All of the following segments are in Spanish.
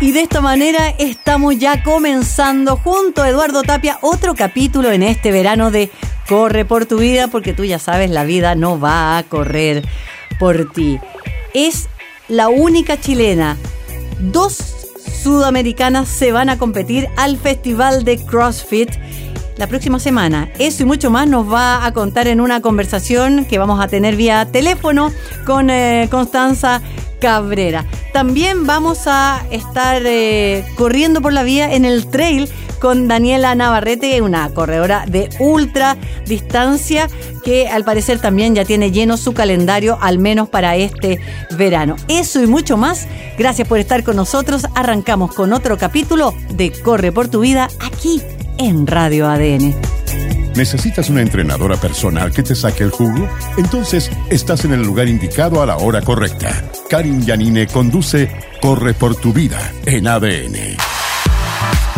Y de esta manera estamos ya comenzando junto a Eduardo Tapia otro capítulo en este verano de Corre por tu vida, porque tú ya sabes, la vida no va a correr por ti. Es la única chilena. Dos sudamericanas se van a competir al Festival de CrossFit la próxima semana. Eso y mucho más nos va a contar en una conversación que vamos a tener vía teléfono con eh, Constanza Cabrera. También vamos a estar eh, corriendo por la vía en el trail con Daniela Navarrete, una corredora de ultra distancia que al parecer también ya tiene lleno su calendario, al menos para este verano. Eso y mucho más. Gracias por estar con nosotros. Arrancamos con otro capítulo de Corre por tu vida aquí en Radio ADN. ¿Necesitas una entrenadora personal que te saque el jugo? Entonces estás en el lugar indicado a la hora correcta. Karin Yanine conduce Corre por tu vida en ADN.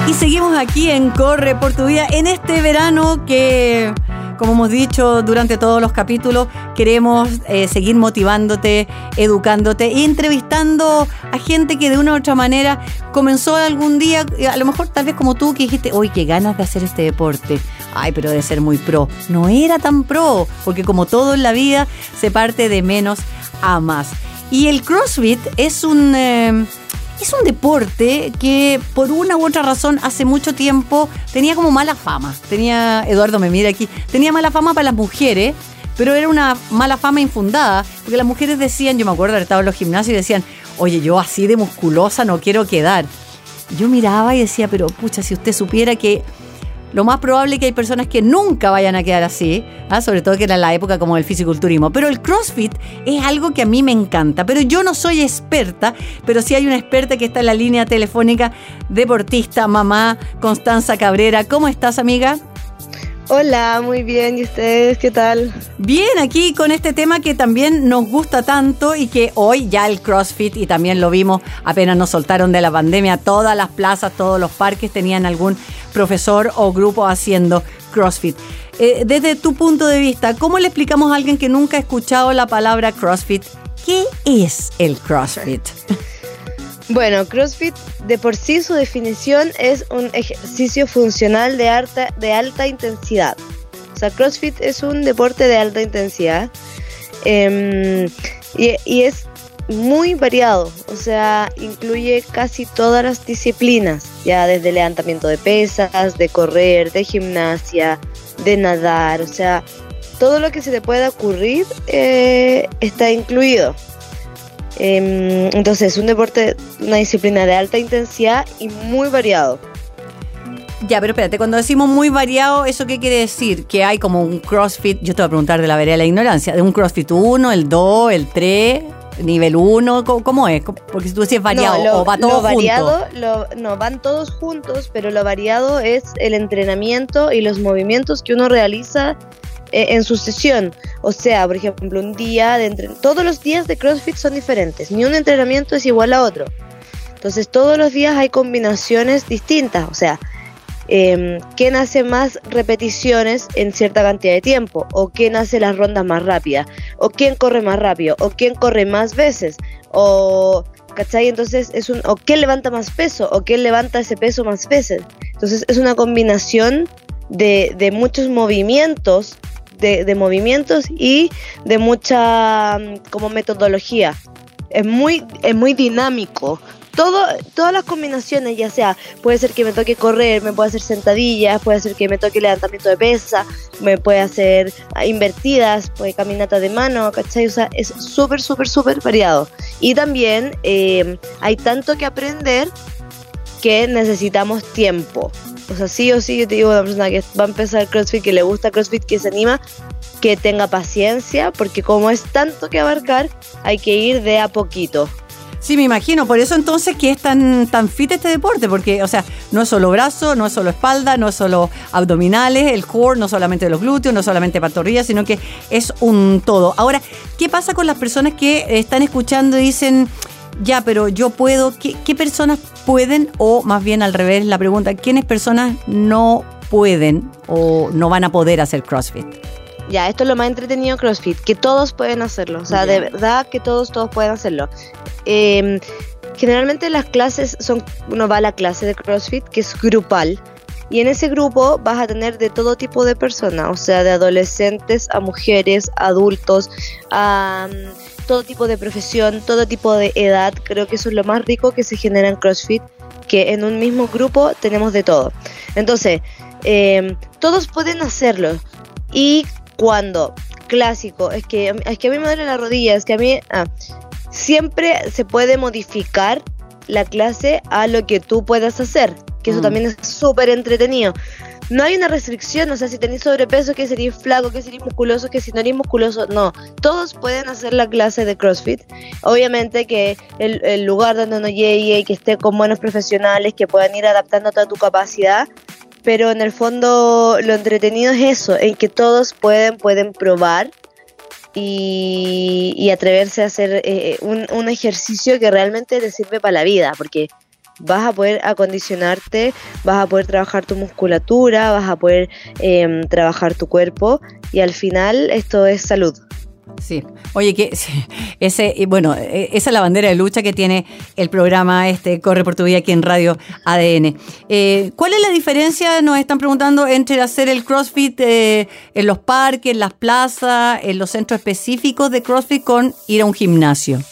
Y seguimos aquí en Corre por tu vida en este verano que como hemos dicho durante todos los capítulos, queremos eh, seguir motivándote, educándote y entrevistando a gente que de una u otra manera comenzó algún día, a lo mejor tal vez como tú, que dijiste, uy, qué ganas de hacer este deporte. Ay, pero de ser muy pro. No era tan pro, porque como todo en la vida, se parte de menos a más. Y el CrossFit es un... Eh, es un deporte que por una u otra razón hace mucho tiempo tenía como mala fama. Tenía, Eduardo me mira aquí, tenía mala fama para las mujeres, pero era una mala fama infundada, porque las mujeres decían, yo me acuerdo de estado en los gimnasios y decían, oye, yo así de musculosa no quiero quedar. Yo miraba y decía, pero pucha, si usted supiera que lo más probable es que hay personas que nunca vayan a quedar así, ¿ah? sobre todo que era la época como del fisiculturismo. Pero el CrossFit es algo que a mí me encanta. Pero yo no soy experta, pero sí hay una experta que está en la línea telefónica, deportista, mamá, Constanza Cabrera. ¿Cómo estás, amiga? Hola, muy bien. ¿Y ustedes qué tal? Bien, aquí con este tema que también nos gusta tanto y que hoy ya el CrossFit, y también lo vimos apenas nos soltaron de la pandemia, todas las plazas, todos los parques tenían algún profesor o grupo haciendo CrossFit. Eh, desde tu punto de vista, ¿cómo le explicamos a alguien que nunca ha escuchado la palabra CrossFit? ¿Qué es el CrossFit? Bueno, CrossFit de por sí su definición es un ejercicio funcional de alta, de alta intensidad. O sea, CrossFit es un deporte de alta intensidad em, y, es muy variado, o sea, incluye casi todas las disciplinas, ya desde levantamiento de pesas, de correr, de gimnasia, de nadar, o sea, todo lo que se te pueda ocurrir eh, está incluido. Em, entonces, es un deporte, una disciplina de alta intensidad y muy variado. Ya, pero espérate, cuando decimos muy variado, ¿eso qué quiere decir? Que hay como un CrossFit, yo te voy a preguntar de la vereda de la ignorancia, de un CrossFit 1, el 2, el 3, nivel 1, ¿cómo, es? Porque si tú decís variado o va todo lo variado, no, van todos juntos, pero lo variado es el entrenamiento y los movimientos que uno realiza eh, en su sesión. O sea, por ejemplo, un día de entre... todos los días de CrossFit son diferentes, ni un entrenamiento es igual a otro. Entonces todos los días hay combinaciones distintas, o sea, eh, quién hace más repeticiones en cierta cantidad de tiempo, o quién hace las rondas más rápidas, o quién corre más rápido, o quién corre más veces, o ¿cachai? Entonces es un, o quién levanta más peso, o quién levanta ese peso más veces. Entonces es una combinación de, de muchos movimientos de, movimientos y de mucha mm, como metodología. Es muy, es muy dinámico. Todo, todas las combinaciones, ya sea, puede ser que me toque correr, me puede hacer sentadillas, puede ser que me toque levantamiento de pesa, me puede hacer invertidas, puede caminata de mano, ¿cachai? O sea, es súper, súper, súper variado. Y también eh, hay tanto que aprender que necesitamos tiempo. O sea, sí o sí, yo te digo, una persona que va a empezar CrossFit, que le gusta CrossFit, que se anima, que tenga paciencia, porque como es tanto que abarcar, hay que ir de a poquito. Sí, me imagino. Por eso entonces que es tan, tan fit este deporte, porque, o sea, no es solo brazo, no es solo espalda, no es solo abdominales, el core, no solamente los glúteos, no solamente pantorrillas, sino que es un todo. Ahora, ¿qué pasa con las personas que están escuchando y dicen, ya, pero yo puedo, ¿qué, qué personas pueden? O más bien al revés, la pregunta, ¿quiénes personas no pueden o no van a poder hacer CrossFit? Ya, esto es lo más entretenido CrossFit, que todos pueden hacerlo, o sea, de verdad que todos, todos pueden hacerlo. Eh, generalmente las clases son, uno va a la clase de CrossFit, que es grupal, y en ese grupo vas a tener de todo tipo de personas, o sea, de adolescentes a mujeres, adultos, a um, todo tipo de profesión, todo tipo de edad. Creo que eso es lo más rico que se genera en CrossFit, que en un mismo grupo tenemos de todo. Entonces, eh, todos pueden hacerlo. Y cuando, clásico, es que, es que a mí me duele la rodilla, es que a mí ah, siempre se puede modificar la clase a lo que tú puedas hacer, que eso Mm. también es súper entretenido. No hay una restricción, o sea, si tenéis sobrepeso, que seréis flaco, que seréis musculoso, que si no eres musculoso, no. Todos pueden hacer la clase de CrossFit. Obviamente que el, el lugar donde uno llegue y que esté con buenos profesionales que puedan ir adaptándote a tu capacidad, pero en el fondo lo entretenido es eso, en que todos pueden, pueden probar y, y atreverse a hacer eh, un, un ejercicio que realmente te sirve para la vida, porque vas a poder acondicionarte, vas a poder trabajar tu musculatura, vas a poder em, trabajar tu cuerpo y al final esto es salud. Sí. Oye, que ese, bueno, eh, esa es la bandera de lucha que tiene el programa este Corre por tu vida aquí en Radio ADN. Eh, ¿Cuál es la diferencia, nos están preguntando, entre hacer el CrossFit eh, en los parques, en las plazas, en los centros específicos de CrossFit con ir a un gimnasio?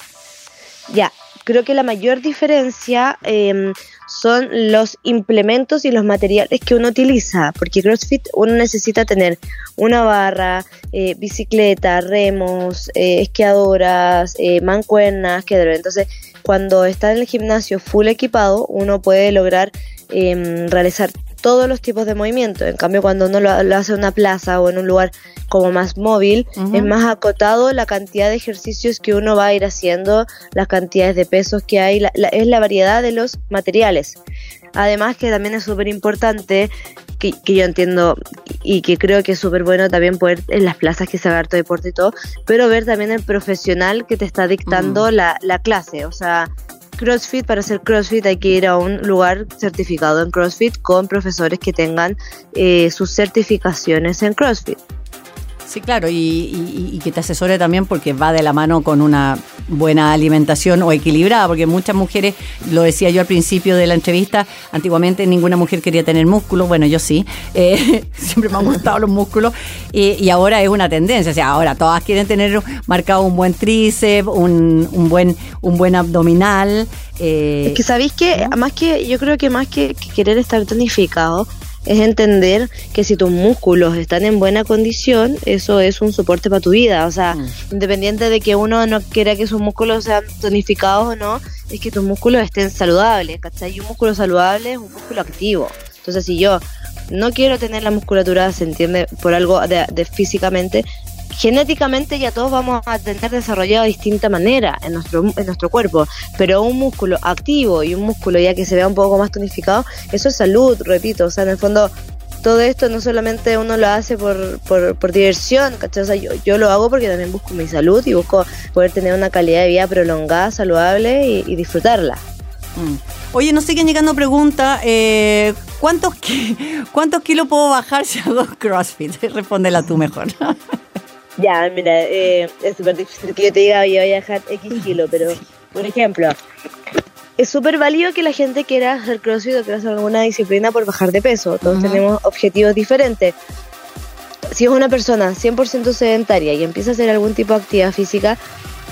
Ya, creo que la mayor diferencia em, son los implementos y los materiales que uno utiliza, porque CrossFit uno necesita tener una barra, eh, bicicleta, remos, eh, esquiadoras, eh, mancuernas, que entonces cuando está en el gimnasio full equipado uno puede lograr em, realizar todos los tipos de movimientos. En cambio, cuando uno lo, lo hace en una plaza o en un lugar como más móvil, es más acotado la cantidad de ejercicios que uno va a ir haciendo, las cantidades de pesos que hay, la- la- es la variedad de los materiales. Además que también es súper importante, que, que yo entiendo y que creo que es súper bueno también poder en las plazas que se haga harto deporte y todo, pero ver también el profesional que te está dictando la, la clase. O sea, CrossFit, para hacer CrossFit hay que ir a un lugar certificado en CrossFit con profesores que tengan eh, sus certificaciones en CrossFit. Sí, claro, y, y- y que te asesore también porque va de la mano con una buena alimentación o equilibrada, porque muchas mujeres, lo decía yo al principio de la entrevista, antiguamente ninguna mujer quería tener músculos, bueno, yo sí, eh, siempre me han gustado los músculos, y, y ahora es una tendencia, o sea, ahora todas quieren tener marcado un buen tríceps, un, un buen, un buen abdominal. eh, Es que sabéis que, más que, yo creo que más que, que querer estar tonificado, es entender que si tus músculos están en buena condición, eso es un soporte para tu vida. O sea, Mm. independiente de que uno no quiera que sus músculos sean tonificados o no, es que tus músculos estén saludables, ¿cachai? Y un músculo saludable es un músculo activo. Entonces, si yo no quiero tener la musculatura, se entiende, por algo de, de físicamente, genéticamente ya todos vamos a tener desarrollado de distinta manera en nuestro, en nuestro cuerpo, pero un músculo activo y un músculo ya que se vea un poco más tonificado, eso es salud, repito, o sea, en el fondo todo esto no solamente uno lo hace por, por, diversión, ¿cachai? O sea, yo, yo lo hago porque también busco mi salud y busco poder tener una calidad de vida prolongada, saludable y, y disfrutarla. Mm. Oye, no sé quién llegando pregunta, eh, ¿cuántos, ¿cuántos kilos puedo bajar si hago CrossFit? Respóndela tú mejor. Ya, mira, eh, es súper difícil que yo te diga, oye, voy a dejar X kilo, pero, por ejemplo, es súper válido que la gente quiera hacer CrossFit o quiera hacer alguna disciplina por bajar de peso. Todos tenemos objetivos diferentes. Si es una persona 100% sedentaria y empieza a hacer algún tipo de actividad física,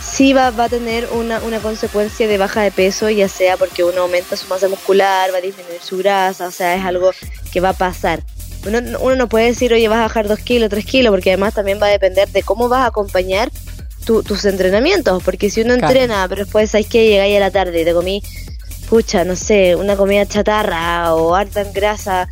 sí va, va a tener una, una consecuencia de baja de peso, ya sea porque uno aumenta su masa muscular, va a disminuir su grasa, o sea, es algo que va a pasar. Uno, uno no puede decir, oye, vas a bajar 2 kilos, 3 kilos, porque además también va a depender de cómo vas a acompañar tu- tus entrenamientos, porque si uno Claro. entrena, pero después sabes que llegáis a la tarde y te comí, pucha, no sé, una comida chatarra o harta en grasa,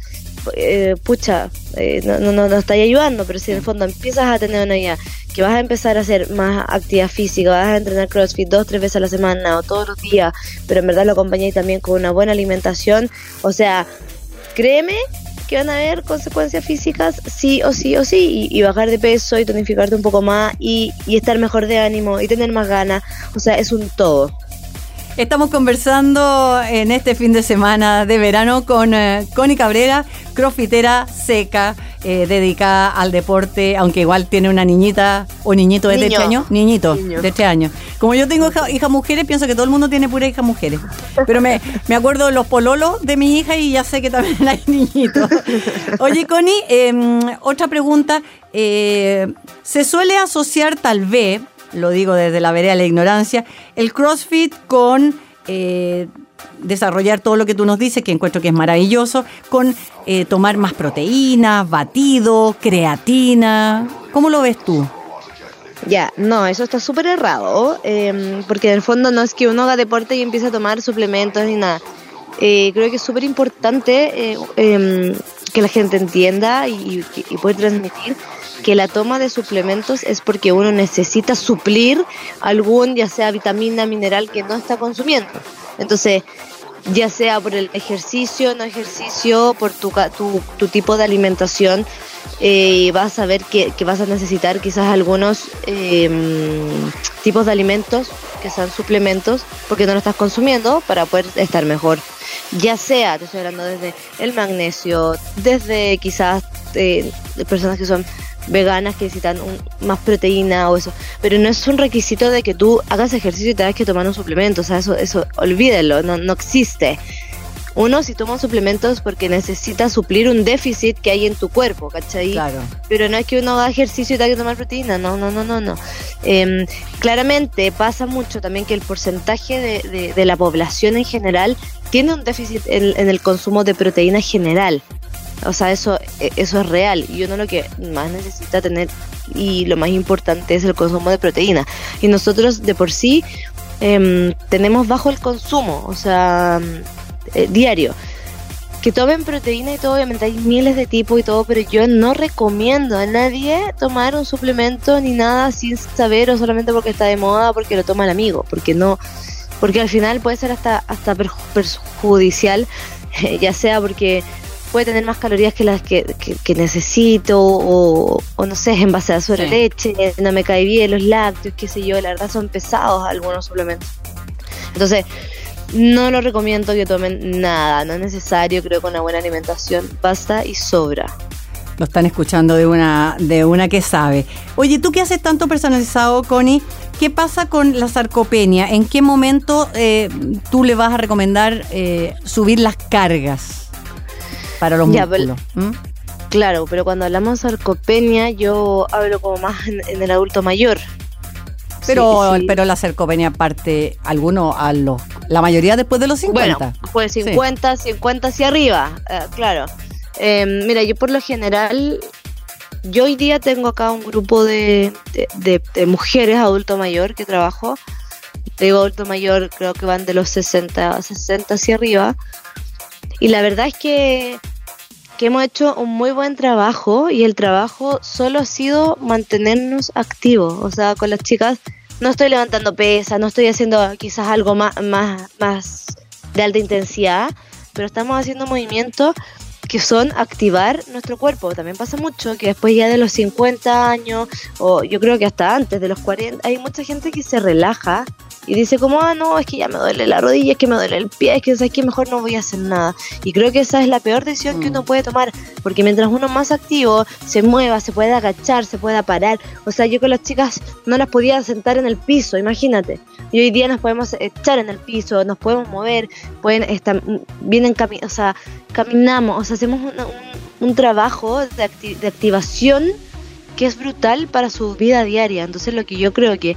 eh, pucha, eh, no, no, no, estáis ayudando, pero si en el fondo empiezas a tener una idea que vas a empezar a hacer más actividad física, vas a entrenar CrossFit dos, tres veces a la semana o todos los días, pero en verdad lo acompañáis también con una buena alimentación, o sea, créeme que van a haber consecuencias físicas sí o sí o sí y, bajar de peso y tonificarte un poco más y, estar mejor de ánimo y tener más ganas, o sea, es un todo. Estamos conversando en este fin de semana de verano con eh, Connie Cabrera, crofitera seca, eh, dedicada al deporte, aunque igual tiene una niñita o niñito de este año. Niñito de este año. Como yo tengo hijas mujeres, pienso que todo el mundo tiene pura hija mujeres. Pero me, me acuerdo de los pololos de mi hija y ya sé que también hay niñitos. Oye, Connie, em, otra pregunta. Eh, se suele asociar tal vez lo digo desde la vereda de la ignorancia, el CrossFit con eh, desarrollar todo lo que tú nos dices, que encuentro que es maravilloso, con eh, tomar más proteínas, batido, creatina. ¿Cómo lo ves tú? Ya, no, eso está súper errado, em, porque en el fondo no es que uno haga deporte y empiece a tomar suplementos ni nada. Eh, creo que es súper importante em, que la gente entienda y, y, pueda transmitir que la toma de suplementos es porque uno necesita suplir algún, ya sea vitamina, mineral que no está consumiendo. Entonces, ya sea por el ejercicio, no ejercicio, por tu, tu, tipo de alimentación, eh, vas a ver que, vas a necesitar quizás algunos em, tipos de alimentos que sean suplementos porque no lo estás consumiendo para poder estar mejor. Ya sea, te estoy hablando desde el magnesio, desde quizás eh, personas que son veganas que necesitan más proteína o eso, pero no es un requisito de que tú hagas ejercicio y tengas que tomar un suplemento, o sea, eso, eso olvídelo, no, no existe. Uno si toma suplementos porque necesita suplir un déficit que hay en tu cuerpo, ¿cachai? Claro. Pero no es que uno haga ejercicio y tenga que tomar proteína, no, no, no, no, no. Em, claramente pasa mucho también que el porcentaje de, de, la población en general tiene un déficit en, en el consumo de proteína general. O sea, eso, e, eso es real y uno lo que más necesita tener y lo más importante es el consumo de proteína. Y nosotros de por sí em, tenemos bajo el consumo, o sea, eh, diario. Que tomen proteína y todo, obviamente hay miles de tipos y todo, pero yo no recomiendo a nadie tomar un suplemento ni nada sin saber o solamente porque está de moda, porque lo toma el amigo, porque no, porque al final puede ser hasta, hasta perjudicial, ya sea porque puede tener más calorías que las que, necesito o, no sé, en base a su leche, no me cae bien los lácteos, qué sé yo, la verdad son pesados algunos suplementos. Entonces, no lo recomiendo que tomen nada, no es necesario, creo que una buena alimentación basta y sobra. Lo están escuchando de una, de una que sabe. Oye, tú que haces tanto personalizado, Connie, ¿qué pasa con la sarcopenia? ¿En qué momento eh, tú le vas a recomendar eh, subir las cargas? Para los músculos. Claro, pero cuando hablamos de sarcopenia, yo hablo como más en, el adulto mayor. Pero, pero la sarcopenia parte alguno a los, la mayoría después de los 50. Bueno, pues 50, 50 hacia arriba, eh, claro. Em, mira, yo por lo general, yo hoy día tengo acá un grupo de, de, mujeres adulto mayor que trabajo. digo adulto mayor, creo que van de los 60, 60 hacia arriba. Y la verdad es que que hemos hecho un muy buen trabajo y el trabajo solo ha sido mantenernos activos. O sea, con las chicas no estoy levantando pesas, no estoy haciendo quizás algo más, más, más de alta intensidad, pero estamos haciendo movimientos que son activar nuestro cuerpo. También pasa mucho que después ya de los 50 años, o yo creo que hasta antes de los 40, hay mucha gente que se relaja y dice como, ah, no, es que ya me duele la rodilla, es que me duele el pie, es que sabes que mejor no voy a hacer nada. Y creo que esa es la peor decisión que uno mm. puede tomar, porque mientras uno más activo, se mueva, se puede agachar, se pueda parar. O sea, yo con las chicas no las podía sentar en el piso, imagínate. Y hoy día nos podemos echar en el piso, nos podemos mover, pueden estar, vienen o sea, caminamos, o sea, hacemos un, trabajo de, de activación que es brutal para su vida diaria. Entonces lo que yo creo que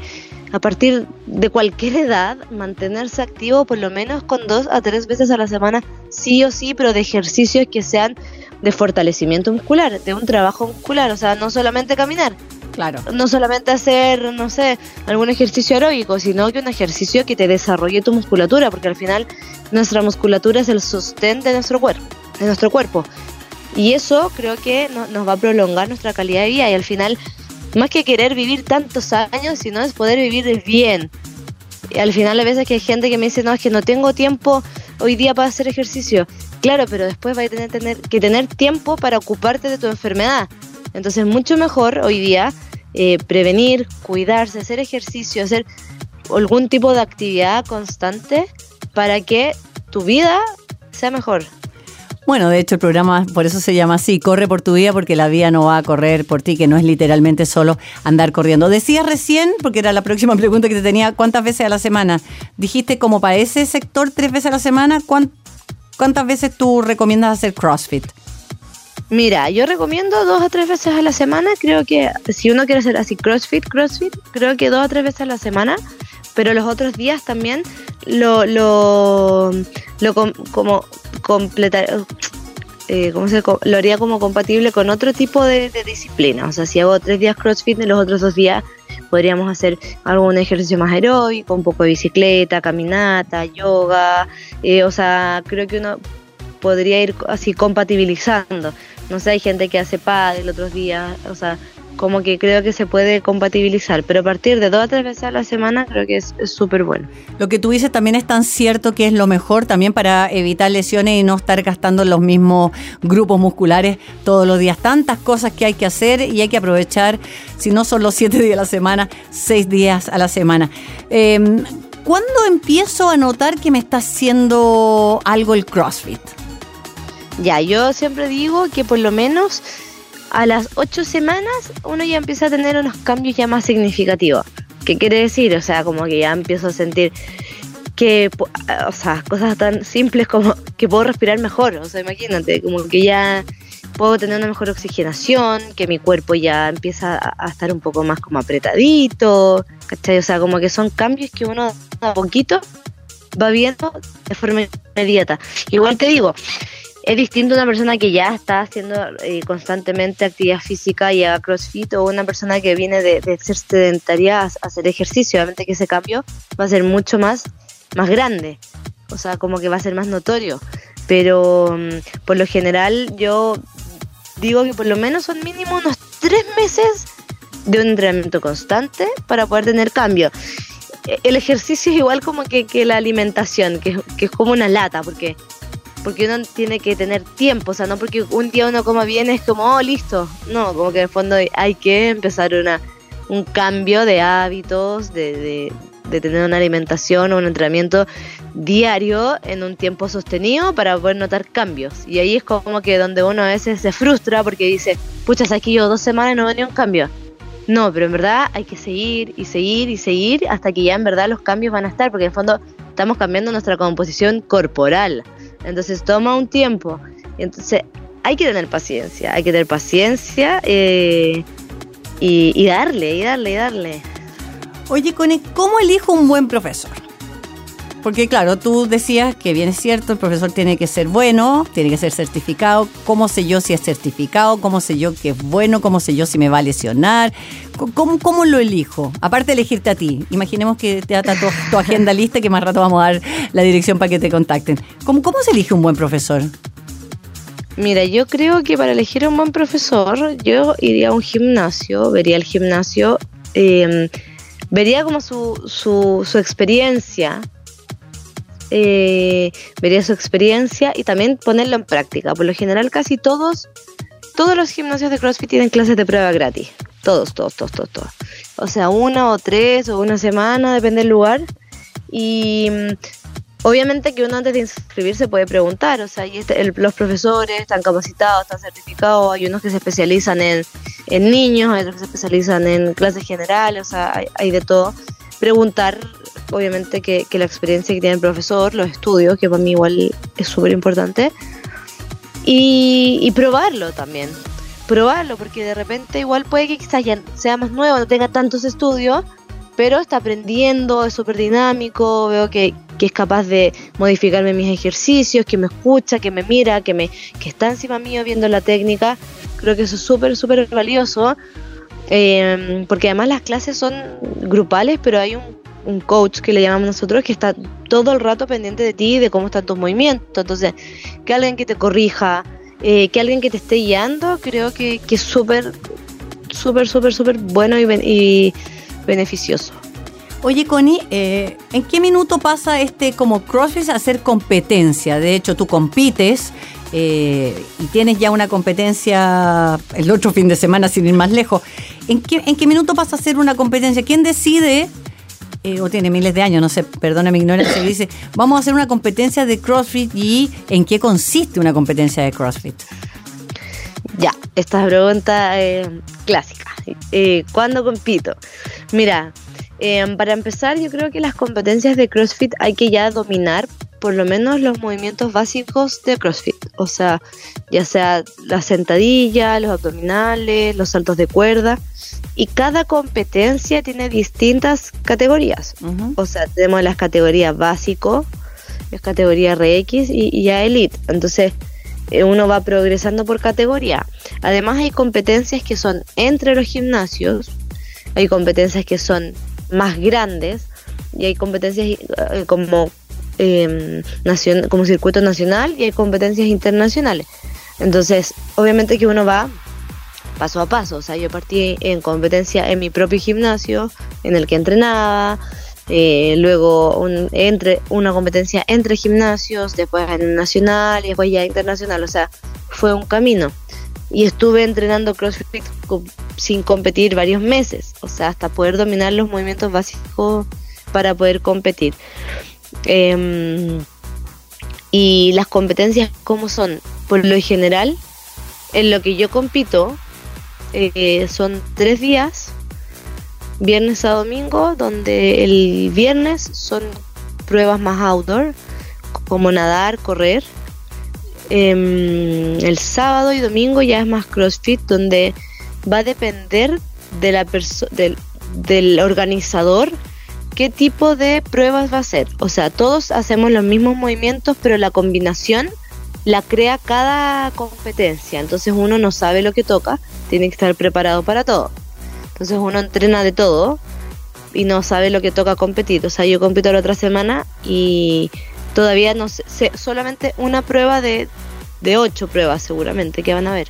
a partir de cualquier edad, mantenerse activo por lo menos con dos a tres veces a la semana, sí o sí, pero de ejercicios que sean de fortalecimiento muscular, de un trabajo muscular, o sea, no solamente caminar. Claro. No solamente hacer, no sé, algún ejercicio aeróbico, sino que un ejercicio que te desarrolle tu musculatura, porque al final nuestra musculatura es el sostén de nuestro cuerpo, de nuestro cuerpo. Y eso creo que nos va a prolongar nuestra calidad de vida y al final, más que querer vivir tantos años, sino es poder vivir bien. Y al final a veces que hay gente que me dice, no, es que no tengo tiempo hoy día para hacer ejercicio. Claro, pero después vas a tener, tener que tener tiempo para ocuparte de tu enfermedad. Entonces, mucho mejor hoy día eh, prevenir, cuidarse, hacer ejercicio, hacer algún tipo de actividad constante para que tu vida sea mejor. Bueno, de hecho el programa por eso se llama así, corre por tu vida porque la vida no va a correr por ti, que no es literalmente solo andar corriendo. Decías recién, porque era la próxima pregunta que te tenía, ¿cuántas veces a la semana? Dijiste como para ese sector tres veces a la semana, ¿cuántas veces tú recomiendas hacer CrossFit? Mira, yo recomiendo dos o tres veces a la semana, creo que si uno quiere hacer así CrossFit, CrossFit, creo que dos o tres veces a la semana, pero los otros días también lo, lo, lo como completar, eh, ¿cómo se, lo haría como compatible con otro tipo de, disciplina. O sea, si hago tres días CrossFit, en los otros dos días podríamos hacer algún ejercicio más aeróbico, un poco de bicicleta, caminata, yoga. Eh, o sea, creo que uno podría ir así compatibilizando. No sé, hay gente que hace el otros días, o sea, como que creo que se puede compatibilizar, pero a partir de dos a tres veces a la semana creo que es súper bueno. Lo que tú dices también es tan cierto que es lo mejor también para evitar lesiones y no estar gastando los mismos grupos musculares todos los días. Tantas cosas que hay que hacer y hay que aprovechar, si no son los siete días a la semana, seis días a la semana. Eh, ¿Cuándo empiezo a notar que me está haciendo algo el CrossFit? Ya, yo siempre digo que por lo menos a las ocho semanas uno ya empieza a tener unos cambios ya más significativos. ¿Qué quiere decir? O sea, como que ya empiezo a sentir que, o sea, cosas tan simples como que puedo respirar mejor. O sea, imagínate, como que ya puedo tener una mejor oxigenación, que mi cuerpo ya empieza a, estar un poco más como apretadito, ¿cachai? O sea, como que son cambios que uno a poquito va viendo de forma inmediata. Igual te digo, es distinto una persona que ya está haciendo eh, constantemente actividad física y haga crossfit o una persona que viene de, ser sedentaria a, hacer ejercicio. Obviamente que ese cambio va a ser mucho más, más grande, o sea, como que va a ser más notorio. Pero mm, por lo general yo digo que por lo menos son mínimo unos tres meses de un entrenamiento constante para poder tener cambio. E, el ejercicio es igual como que, la alimentación, que es como una lata, porque porque uno tiene que tener tiempo, o sea, no porque un día uno coma bien es como, oh, listo, no, como que en el fondo hay que empezar una, un cambio de hábitos, de, de, tener una alimentación o un entrenamiento diario en un tiempo sostenido para poder notar cambios. Y ahí es como que donde uno a veces se frustra porque dice, pucha, aquí yo dos semanas no venía un cambio. No, pero en verdad hay que seguir y seguir y seguir hasta que ya en verdad los cambios van a estar, porque en el fondo estamos cambiando nuestra composición corporal. Entonces toma un tiempo. Entonces hay que tener paciencia, hay que tener paciencia eh, y, darle, y darle, y darle. Oye, Cone, ¿cómo elijo un buen profesor? Porque claro, tú decías que bien es cierto, el profesor tiene que ser bueno, tiene que ser certificado. ¿Cómo sé yo si es certificado? ¿Cómo sé yo que es bueno? ¿Cómo sé yo si me va a lesionar? ¿Cómo, cómo lo elijo? Aparte de elegirte a ti. Imaginemos que te da tu, agenda lista que más rato vamos a dar la dirección para que te contacten. ¿Cómo, ¿Cómo se elige un buen profesor? Mira, yo creo que para elegir un buen profesor, yo iría a un gimnasio, vería el gimnasio, eh, vería como su, su, su experiencia, eh, vería su experiencia y también ponerlo en práctica. Por lo general, casi todos, todos los gimnasios de CrossFit tienen clases de prueba gratis. Todos, todos, todos, todos, todos. O sea, una o tres o una semana, depende del lugar. Y mm, obviamente que uno antes de inscribirse puede preguntar, o sea, y este, los profesores están capacitados, están certificados, hay unos que se especializan en, en niños, hay otros que se especializan en clases generales, o sea, hay, hay de todo. Preguntar obviamente que, la experiencia que tiene el profesor, los estudios, que para mí igual es súper importante, y, probarlo también. Probarlo, porque de repente igual puede que quizás ya sea más nuevo, no tenga tantos estudios, pero está aprendiendo, es súper dinámico, veo que, es capaz de modificarme mis ejercicios, que me escucha, que me mira, que, me, que está encima mío viendo la técnica. Creo que eso es súper, súper valioso, eh, porque además las clases son grupales, pero hay un un coach que le llamamos nosotros que está todo el rato pendiente de ti y de cómo están tus movimientos. Entonces, que alguien que te corrija, eh, que alguien que te esté guiando, creo que, que es súper, súper, súper, súper bueno y, y beneficioso. Oye, Connie, eh, ¿en qué minuto pasa este como CrossFit a ser competencia? De hecho, tú compites eh, y tienes ya una competencia el otro fin de semana sin ir más lejos. ¿En qué, en qué minuto pasa a ser una competencia? ¿Quién decide? Eh, o tiene miles de años, no sé, perdona mi ignorancia, dice, vamos a hacer una competencia de CrossFit y ¿en qué consiste una competencia de CrossFit? Ya, esta pregunta eh, clásica. Eh, ¿Cuándo compito? Mira, Em, para empezar, yo creo que las competencias de CrossFit hay que ya dominar por lo menos los movimientos básicos de CrossFit. O sea, ya sea la sentadilla, los abdominales, los saltos de cuerda. Y cada competencia tiene distintas categorías. O sea, tenemos las categorías básico, las categorías RX y, y ya Elite. Entonces, eh, uno va progresando por categoría. Además, hay competencias que son entre los gimnasios, hay competencias que son más grandes y hay competencias eh, como, eh, como circuito nacional y hay competencias internacionales. Entonces, obviamente que uno va paso a paso. O sea, yo partí en competencia en mi propio gimnasio, en el que entrenaba, eh, luego entre, una competencia entre gimnasios, después en nacional y después ya internacional. O sea, fue un camino y estuve entrenando CrossFit sin competir varios meses, o sea, hasta poder dominar los movimientos básicos para poder competir. Em, y las competencias, ¿cómo son? Por lo general, en lo que yo compito, eh, son tres días, viernes a domingo, donde el viernes son pruebas más outdoor, como nadar, correr, Em, el sábado y domingo ya es más CrossFit, donde va a depender de la del, del organizador qué tipo de pruebas va a hacer. O sea, todos hacemos los mismos movimientos, pero la combinación la crea cada competencia. Entonces uno no sabe lo que toca, tiene que estar preparado para todo. Entonces uno entrena de todo y no sabe lo que toca competir. O sea, yo compito la otra semana y todavía no sé, solamente una prueba de, de ocho pruebas seguramente que van a ver.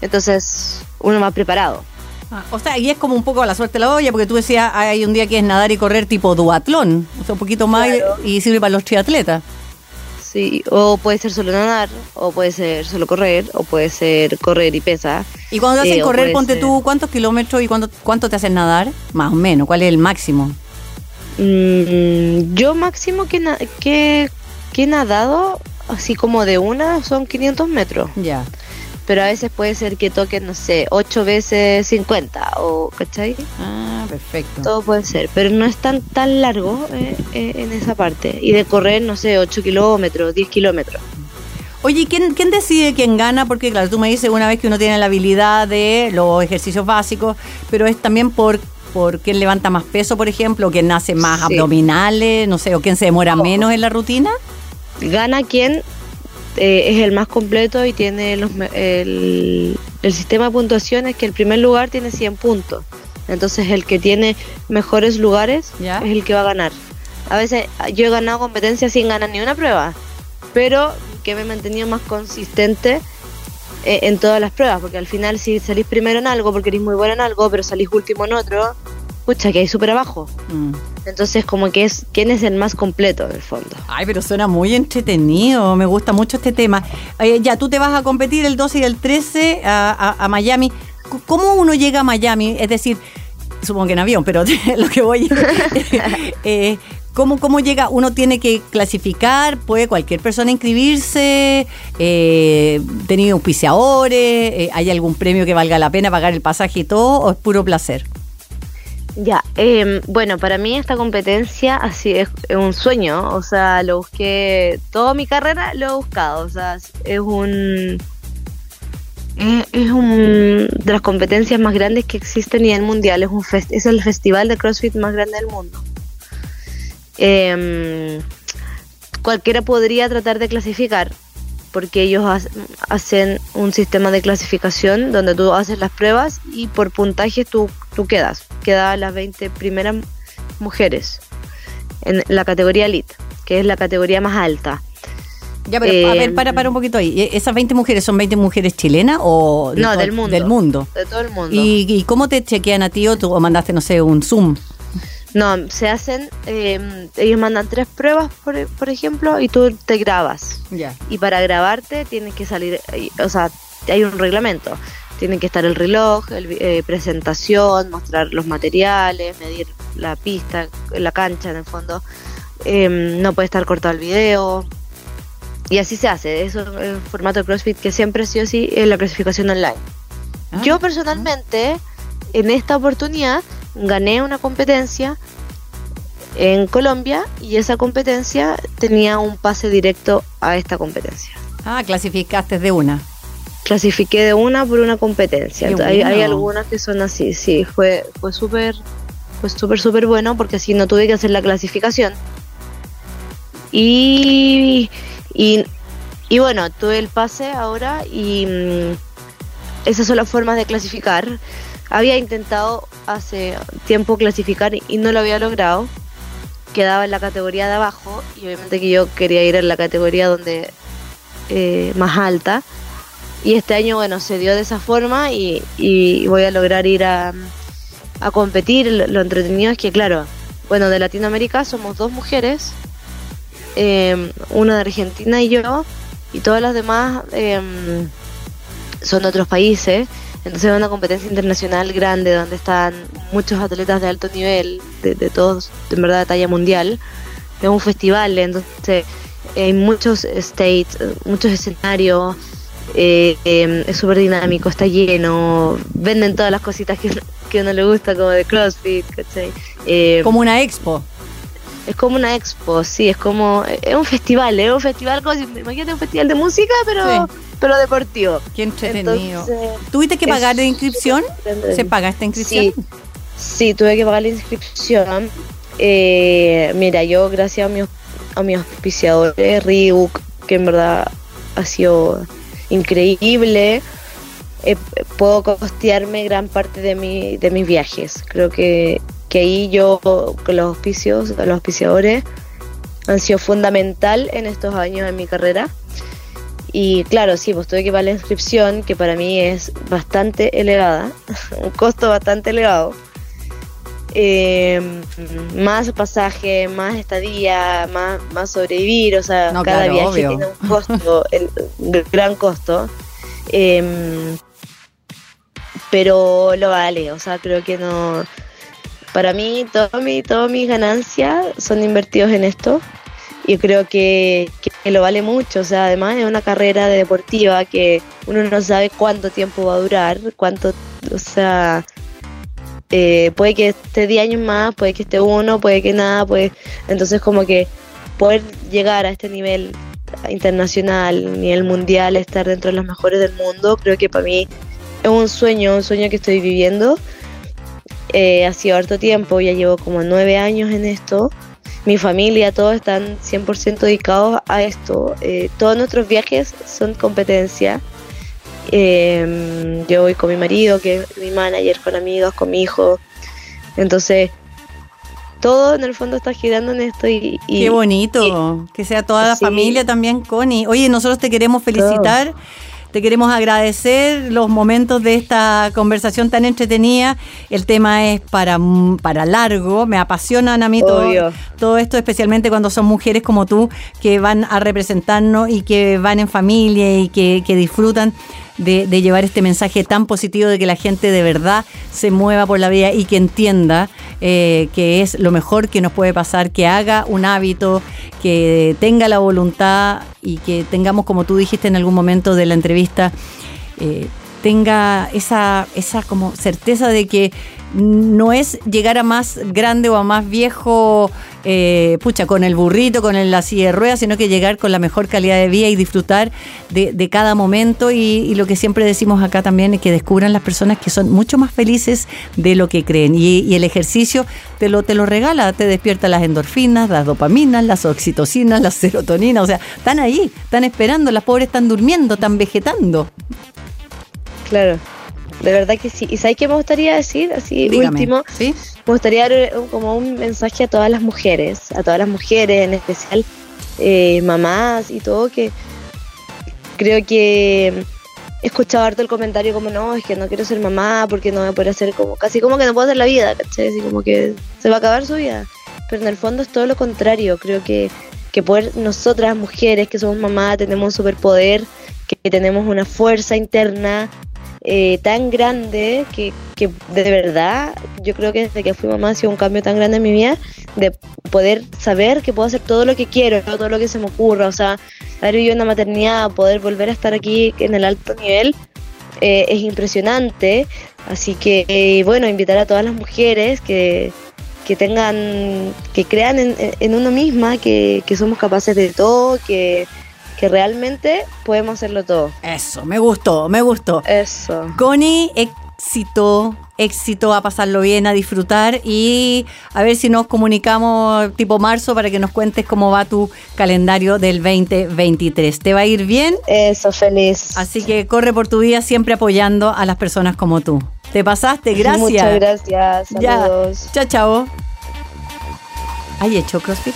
Entonces, uno más preparado. Ah, o sea, y es como un poco a la suerte de la olla, porque tú decías, hay un día que es nadar y correr tipo duatlón, o sea, un poquito más y sirve para los triatletas. Sí, o puede ser solo nadar, o puede ser solo correr, o puede ser correr y pesa. Y cuando te hacen eh, correr, ponte tú, ¿cuántos kilómetros y cuánto, cuánto te hacen nadar? Más o menos, ¿cuál es el máximo? Mm, yo máximo que, que, que he nadado, así como de una, son 500 metros. Ya. Pero a veces puede ser que toquen, no sé, 8 veces 50, o, ¿cachai? Ah, perfecto. Todo puede ser, pero no es tan, tan largo eh, eh, en esa parte. Y de correr, no sé, 8 kilómetros, 10 kilómetros. Oye, ¿quién, ¿quién decide quién gana? Porque claro, tú me dices una vez que uno tiene la habilidad de los ejercicios básicos, pero es también por por quién levanta más peso, por ejemplo, o quién hace más abdominales, no sé, o quién se demora menos en la rutina? Gana quien eh, es el más completo y tiene los, el, sistema de puntuación es que el primer lugar tiene 100 puntos. Entonces el que tiene mejores lugares es el que va a ganar. A veces yo he ganado competencias sin ganar ni una prueba, pero que me he mantenido más consistente eh, en todas las pruebas, porque al final si salís primero en algo porque eres muy bueno en algo, pero salís último en otro, pucha, que hay súper abajo. Mm. Entonces como que es, ¿quién es el más completo en el fondo? Ay, pero suena muy entretenido, me gusta mucho este tema. ya, tú te vas a competir el 12 y el 13 a, Miami. ¿Cómo uno llega a Miami? Es decir, supongo que en avión, pero lo que voy... eh, ¿Cómo, ¿Cómo llega? ¿Uno tiene que clasificar? ¿Puede cualquier persona inscribirse? Eh, ¿Tenido auspiciadores? Eh, ¿Hay algún premio que valga la pena pagar el pasaje y todo? ¿O es puro placer? Ya, eh, bueno, para mí esta competencia así es, un sueño, o sea, lo busqué, toda mi carrera lo he buscado, o sea, es un... Es, un de las competencias más grandes que existen a nivel mundial, es, un es el festival de CrossFit más grande del mundo. Eh, cualquiera podría tratar de clasificar, porque ellos hacen un sistema de clasificación donde tú haces las pruebas y por puntaje tú, tú quedas. Quedan las 20 primeras mujeres en la categoría Elite, que es la categoría más alta. Ya, pero a ver, para, para un poquito ahí. ¿E- ¿Esas 20 mujeres son 20 mujeres chilenas o de No, todo- del mundo. Del mundo. De todo el mundo. ¿Y, y cómo te chequean a ti o, tú, o mandaste, no sé, un Zoom? No, se hacen, eh, ellos mandan tres pruebas, por, por ejemplo, y tú te grabas. Ya. Y para grabarte tienes que salir, eh, o sea, hay un reglamento. Tiene que estar el reloj, el, eh, presentación, mostrar los materiales, medir la pista, la cancha en el fondo. Eh, no puede estar cortado el video. Y así se hace. Eso es el formato de CrossFit que siempre sí o sí es la clasificación online. Ah, Yo personalmente, en esta oportunidad, gané una competencia en Colombia y esa competencia tenía un pase directo a esta competencia. Ah, clasificaste de una. Clasifiqué de una por una competencia. Hay, hay algunas que son así, sí, fue, fue súper, fue súper, súper bueno porque así no tuve que hacer la clasificación. Y, y, y bueno, tuve el pase ahora y mm, esas son las formas de clasificar. Había intentado hace tiempo clasificar y no lo había logrado. Quedaba en la categoría de abajo y obviamente que yo quería ir en la categoría donde eh, más alta. Y este año, bueno, se dio de esa forma y, voy a lograr ir a, competir. Lo, entretenido es que, claro, bueno, de Latinoamérica somos dos mujeres, eh, una de Argentina y yo, y todas las demás eh, son de otros países. Entonces es una competencia internacional grande donde están muchos atletas de alto nivel, de, de todos, en verdad, de talla mundial. Es un festival, entonces hay muchos states, muchos escenarios. eh, eh, es súper dinámico, está lleno, venden todas las cositas que, que uno le gusta, como de CrossFit, ¿cachai? Eh, Como una expo. es como una expo, sí, es como. Es un festival, es un festival, como si, imagínate un festival de música, pero, Sí. Pero deportivo. Qué entretenido. Entonces, ¿Tuviste que pagar la inscripción? ¿Se paga esta inscripción? Sí, sí, tuve que pagar la inscripción. Eh, mira, yo gracias a mis, a mis auspiciadores, Reebok, que en verdad ha sido increíble, eh, puedo costearme gran parte de, mi, de mis viajes. Creo que, que ahí yo, con los auspicios, los auspiciadores, han sido fundamental en estos años en mi carrera. Y claro, sí, pues tuve que pagar la inscripción, que para mí es bastante elevada, un costo bastante elevado. Eh, más pasaje, más estadía, más, más sobrevivir, o sea, No, cada claro, viaje obvio. tiene un costo, el- un gran costo. Eh, pero lo vale, o sea, creo que no. Para mí, todo mi, todas mis ganancias son invertidos en esto y creo que, que lo vale mucho. O sea, además es una carrera de deportiva que uno no sabe cuánto tiempo va a durar, cuánto, o sea, eh, puede que esté 10 años más, puede que esté uno, puede que nada, puede. Entonces, como que poder llegar a este nivel internacional, nivel mundial, estar dentro de los mejores del mundo, creo que para mí es un sueño, un sueño que estoy viviendo. Eh, ha harto tiempo, ya llevo como nueve años en esto. Mi familia, todos están 100% dedicados a esto. Eh, todos nuestros viajes son competencia. Eh, yo voy con mi marido, que es mi manager, con amigos, con mi hijo. Entonces, todo en el fondo está girando en esto y... y- Qué bonito, que sea toda la Sí. familia también, Connie. Oye, nosotros te queremos felicitar, te queremos agradecer los momentos de esta conversación tan entretenida. El tema es para, para largo, me apasionan a mí todo, todo esto, especialmente cuando son mujeres como tú que van a representarnos y que van en familia y que, que disfrutan de, llevar este mensaje tan positivo de que la gente de verdad se mueva por la vida y que entienda eh, que es lo mejor que nos puede pasar, que haga un hábito, que tenga la voluntad y que tengamos, como tú dijiste en algún momento de la entrevista, eh, tenga esa, esa como certeza de que no es llegar a más grande o a más viejo, eh, pucha, con el burrito, con el- la silla de ruedas, sino que llegar con la mejor calidad de vida y disfrutar de, cada momento. Y, lo que siempre decimos acá también es que descubran las personas que son mucho más felices de lo que creen. Y, y el ejercicio te lo, te lo regala, te despierta las endorfinas, las dopaminas, las oxitocinas, las serotoninas. O sea, están ahí, están esperando, las pobres están durmiendo, están vegetando. Claro, de verdad que sí. ¿Y sabes qué me gustaría decir? Así, Dígame, último, ¿sí? me gustaría dar un- como un mensaje a todas las mujeres, a todas las mujeres en especial, eh, mamás y todo, que creo que he escuchado harto el comentario como no, es que no quiero ser mamá porque no voy a poder hacer como, casi como que no puedo hacer la vida, ¿cachai? Así como que se va a acabar su vida. Pero en el fondo es todo lo contrario, creo que, que poder nosotras mujeres que somos mamás tenemos un superpoder, que tenemos una fuerza interna eh, tan grande que, que, de verdad yo creo que desde que fui mamá ha sido un cambio tan grande en mi vida de poder saber que puedo hacer todo lo que quiero, todo lo que se me ocurra, o sea, haber vivido una maternidad, poder volver a estar aquí en el alto nivel eh, es impresionante, así que eh, bueno, invitar a todas las mujeres que, que tengan, que crean en, en uno misma, que, que somos capaces de todo, que que realmente podemos hacerlo todo. Eso, me gustó, me gustó. Eso. Connie, éxito, éxito, a pasarlo bien, a disfrutar y a ver si nos comunicamos tipo marzo para que nos cuentes cómo va tu calendario del 2023. ¿Te va a ir bien? Eso, feliz. Así que corre por tu vida siempre apoyando a las personas como tú. ¿Te pasaste? Gracias. Muchas gracias. Saludos. Ya. Chao, chao. ¿Hay hecho CrossFit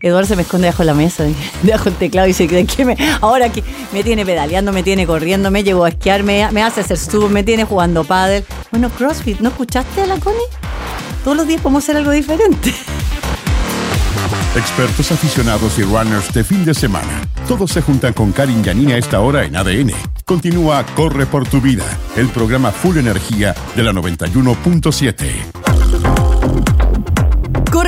Eduardo se me esconde debajo de la mesa, debajo el teclado y dice que me, ahora que me tiene pedaleando, me tiene corriendo, me llegó a esquiar, me, hace hacer sub, me tiene jugando pádel. Bueno, CrossFit, ¿no escuchaste a la Connie? Todos los días podemos hacer algo diferente. Expertos aficionados y runners de fin de semana. Todos se juntan con Karin Yanini a esta hora en ADN. Continúa Corre por tu vida, el programa Full Energía de la 91.7.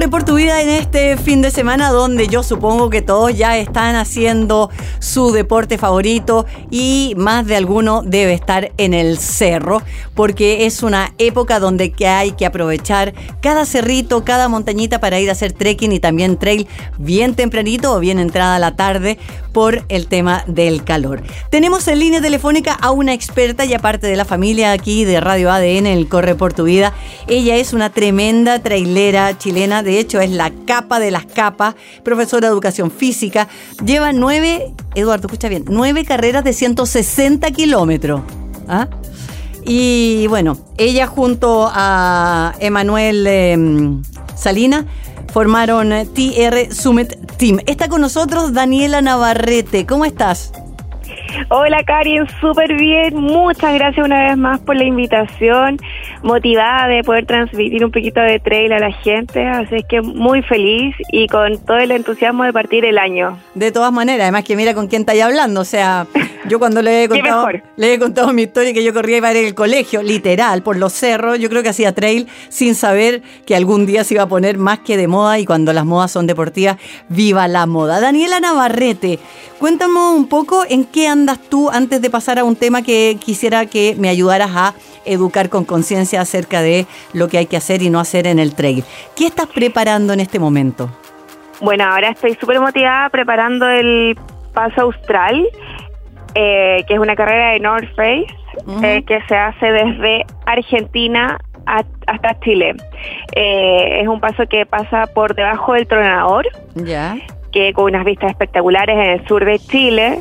Por tu vida en este fin de semana donde yo supongo que todos ya están haciendo su deporte favorito y más de alguno debe estar en el cerro porque es una época donde hay que aprovechar cada cerrito, cada montañita para ir a hacer trekking y también trail bien tempranito o bien entrada la tarde por el tema del calor. Tenemos en línea telefónica a una experta y aparte de la familia aquí de Radio ADN, el Corre por tu vida. Ella es una tremenda trailera chilena de hecho es la capa de las capas, profesora de educación física, lleva nueve, Eduardo, escucha bien, nueve carreras de 160 kilómetros. ¿ah? Y bueno, ella junto a Emanuel em, Salina formaron TR Summit Team. Está con nosotros Daniela Navarrete. ¿Cómo estás? Hola Karin, súper bien. Muchas gracias una vez más por la invitación. Motivada de poder transmitir un poquito de trail a la gente. Así que muy feliz y con todo el entusiasmo de partir el año. De todas maneras, además que mira con quién estáis hablando. O sea, yo cuando le he contado, le he contado mi historia que yo corría y iba a ir al colegio, literal, por los cerros, yo creo que hacía trail sin saber que algún día se iba a poner más que de moda y cuando las modas son deportivas, viva la moda. Daniela Navarrete, cuéntame un poco en qué andas tú antes de pasar a un tema que quisiera que me ayudaras a educar con conciencia acerca de lo que hay que hacer y no hacer en el trail. ¿Qué estás preparando en este momento? Bueno, ahora estoy súper motivada preparando el paso austral, eh, que es una carrera de North Face, eh, que se hace desde Argentina hasta Chile. Eh, es un paso que pasa por debajo del tronador, ya. que con unas vistas espectaculares en el sur de Chile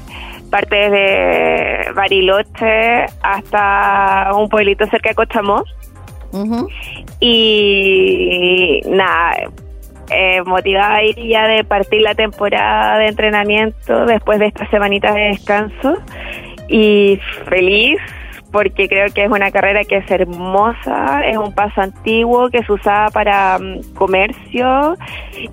parte desde Bariloche hasta un pueblito cerca de Cochamó. Y nada, eh, motivada ir ya de partir la temporada de entrenamiento después de estas semanitas de descanso y feliz porque creo que es una carrera que es hermosa, es un paso antiguo que se usaba para mm, comercio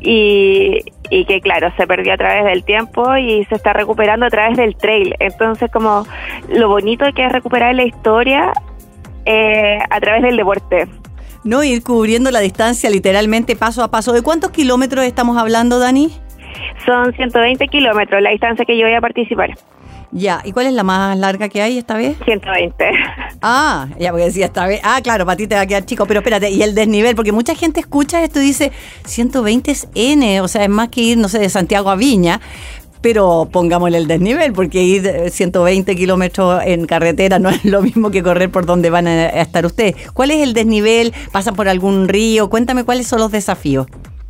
y, y que claro, se perdió a través del tiempo y se está recuperando a través del trail. Entonces como lo bonito que es recuperar la historia eh, a través del deporte. No ir cubriendo la distancia literalmente paso a paso. ¿De cuántos kilómetros estamos hablando, Dani? Son 120 kilómetros la distancia que yo voy a participar. Ya, ¿y cuál es la más larga que hay esta vez? 120. Ah, ya porque decía esta vez. Ah, claro, para ti te va a quedar chico, pero espérate, y el desnivel, porque mucha gente escucha esto y dice 120 es N, o sea, es más que ir, no sé, de Santiago a Viña, pero pongámosle el desnivel, porque ir 120 kilómetros en carretera no es lo mismo que correr por donde van a estar ustedes. ¿Cuál es el desnivel? ¿Pasan por algún río? Cuéntame cuáles son los desafíos.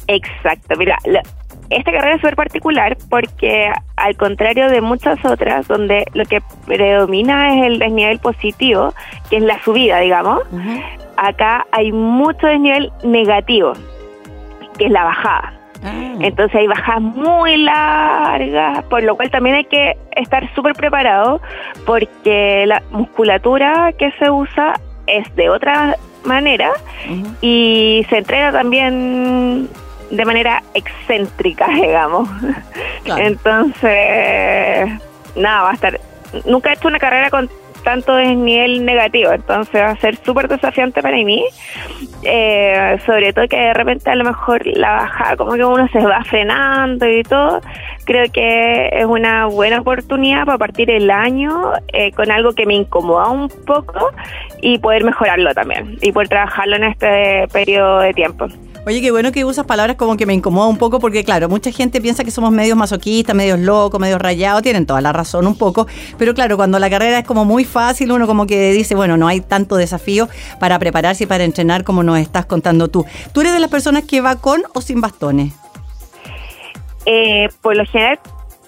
Exacto, mira, esta carrera es súper particular porque al contrario de muchas otras donde lo que predomina es el desnivel positivo, que es la subida, digamos, acá hay mucho desnivel negativo, que es la bajada. Ah. Entonces hay bajas muy largas, por lo cual también hay que estar súper preparado porque la musculatura que se usa es de otra manera y se entrena también de manera excéntrica, digamos. Claro. Entonces, nada, va a estar... Nunca he hecho una carrera con tanto desnivel negativo, entonces va a ser súper desafiante para mí. Eh, sobre todo que de repente a lo mejor la bajada, como que uno se va frenando y todo. Creo que es una buena oportunidad para partir el año eh, con algo que me incomoda un poco y poder mejorarlo también y poder trabajarlo en este periodo de tiempo. Oye, qué bueno que usas palabras como que me incomoda un poco, porque claro, mucha gente piensa que somos medios masoquistas, medios locos, medios rayados, tienen toda la razón un poco, pero claro, cuando la carrera es como muy fácil, uno como que dice, bueno, no hay tanto desafío para prepararse y para entrenar como nos estás contando tú. ¿Tú eres de las personas que va con o sin bastones? Eh, por lo general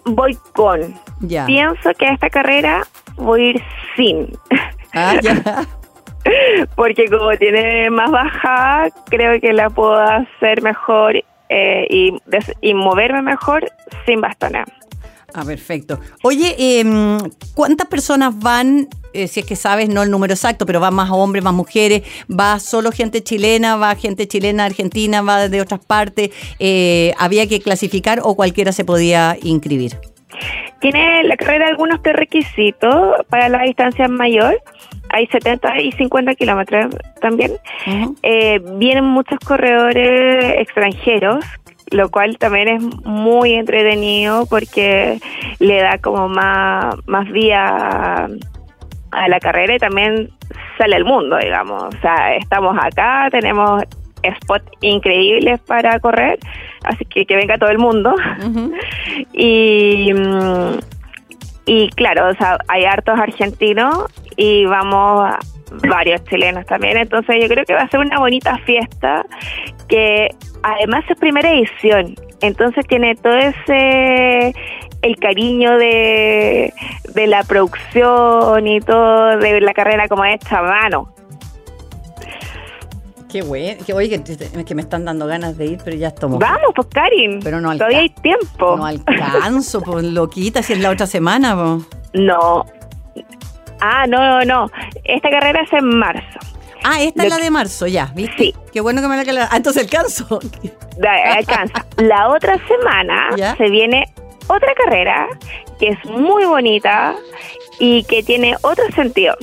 voy con. Ya. Pienso que a esta carrera voy a ir sin. Ah, ya. Porque como tiene más bajada, creo que la puedo hacer mejor eh, y, moverme mejor sin bastones. Ah, perfecto. Oye, em, ¿cuántas personas van, eh, si es que sabes, no el número exacto, pero van más hombres, más mujeres? ¿Va solo gente chilena? ¿Va gente chilena, argentina? ¿Va de otras partes? Eh, ¿Había que clasificar o cualquiera se podía inscribir? Tiene la carrera algunos prerequisitos para la distancia mayor. Hay 70 y 50 kilómetros también. Eh, vienen muchos corredores extranjeros, lo cual también es muy entretenido porque le da como más, más vía a, la carrera y también sale al mundo, digamos. O sea, estamos acá, tenemos spots increíbles para correr, así que que venga todo el mundo. Y, mm, y claro, o sea, hay hartos argentinos y vamos varios chilenos también. Entonces yo creo que va a ser una bonita fiesta que además es primera edición. Entonces tiene todo ese el cariño de, de la producción y todo de la carrera como hecha a mano. Qué bueno. Que, oye, que, que me están dando ganas de ir, pero ya estamos. Vamos, pues Karin. Pero no Todavía hay tiempo. No alcanzo, pues loquita, si es la otra semana. pues. No. Ah, no, no, no. Esta carrera es en marzo. Ah, esta es la de marzo, ya, ¿viste? Sí. Qué bueno que me la aclara- Ah, entonces alcanzo. Alcanza. La otra semana ¿Ya? se viene otra carrera que es muy bonita y que tiene otro sentido.